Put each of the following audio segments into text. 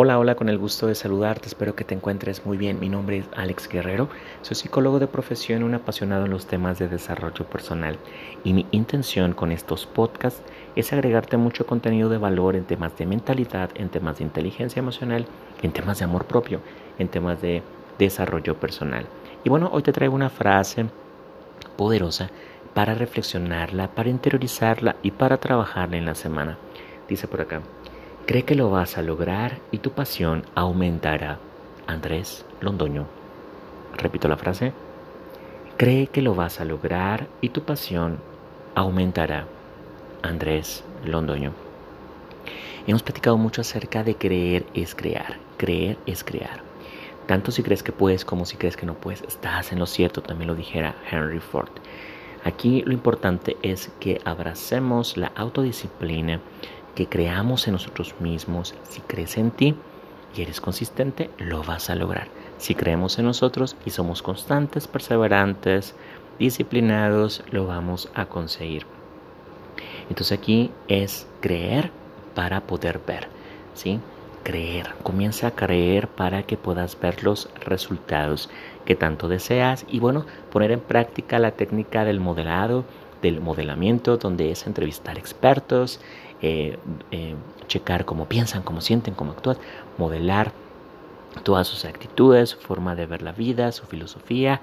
Hola, hola, con el gusto de saludarte, espero que te encuentres muy bien. Mi nombre es Alex Guerrero, soy psicólogo de profesión, un apasionado en los temas de desarrollo personal y mi intención con estos podcasts es agregarte mucho contenido de valor en temas de mentalidad, en temas de inteligencia emocional, en temas de amor propio, en temas de desarrollo personal. Y bueno, hoy te traigo una frase poderosa para reflexionarla, para interiorizarla y para trabajarla en la semana. Dice por acá. Cree que lo vas a lograr y tu pasión aumentará. Andrés Londoño. Repito la frase. Cree que lo vas a lograr y tu pasión aumentará. Andrés Londoño. Hemos platicado mucho acerca de creer es crear. Creer es crear. Tanto si crees que puedes como si crees que no puedes, estás en lo cierto, también lo dijera Henry Ford. Aquí lo importante es que abracemos la autodisciplina, que creamos en nosotros mismos, si crees en ti y eres consistente, lo vas a lograr. Si creemos en nosotros y somos constantes, perseverantes, disciplinados, lo vamos a conseguir. Entonces aquí es creer para poder ver, ¿sí? Creer, comienza a creer para que puedas ver los resultados que tanto deseas y bueno, poner en práctica la técnica del modelado, del modelamiento, donde es entrevistar expertos, eh, eh, checar cómo piensan, cómo sienten, cómo actúan, modelar todas sus actitudes, su forma de ver la vida, su filosofía,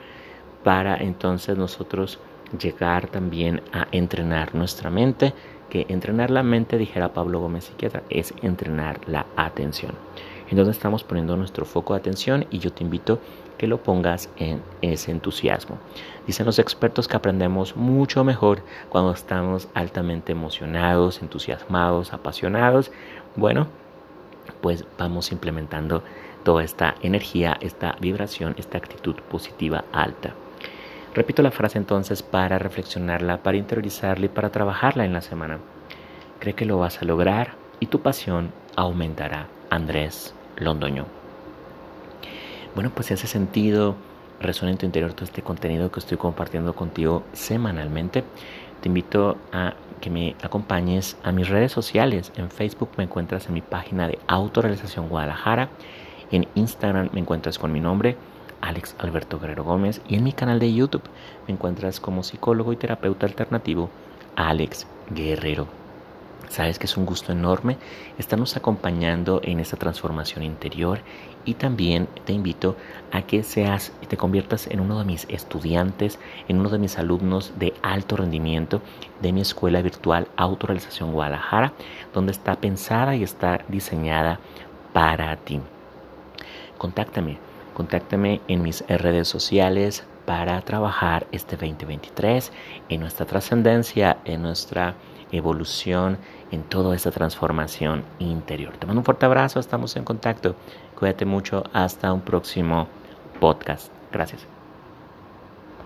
para entonces nosotros llegar también a entrenar nuestra mente, que entrenar la mente, dijera Pablo Gómez Psiquiatra, es entrenar la atención. Entonces estamos poniendo nuestro foco de atención y yo te invito que lo pongas en ese entusiasmo. Dicen los expertos que aprendemos mucho mejor cuando estamos altamente emocionados, entusiasmados, apasionados. Bueno, pues vamos implementando toda esta energía, esta vibración, esta actitud positiva alta. Repito la frase entonces para reflexionarla, para interiorizarla y para trabajarla en la semana. Cree que lo vas a lograr y tu pasión aumentará. Andrés Londoño. Bueno, pues si hace sentido, resuena en tu interior todo este contenido que estoy compartiendo contigo semanalmente, te invito a que me acompañes a mis redes sociales. En Facebook me encuentras en mi página de Autorealización Guadalajara. En Instagram me encuentras con mi nombre, Alex Alberto Guerrero Gómez. Y en mi canal de YouTube me encuentras como psicólogo y terapeuta alternativo, Alex Guerrero. Sabes que es un gusto enorme estarnos acompañando en esta transformación interior y también te invito a que seas y te conviertas en uno de mis estudiantes, en uno de mis alumnos de alto rendimiento de mi escuela virtual Autorealización Guadalajara, donde está pensada y está diseñada para ti. Contáctame, contáctame en mis redes sociales para trabajar este 2023 en nuestra trascendencia, en nuestra evolución, en toda esta transformación interior. Te mando un fuerte abrazo, estamos en contacto. Cuídate mucho, hasta un próximo podcast. Gracias.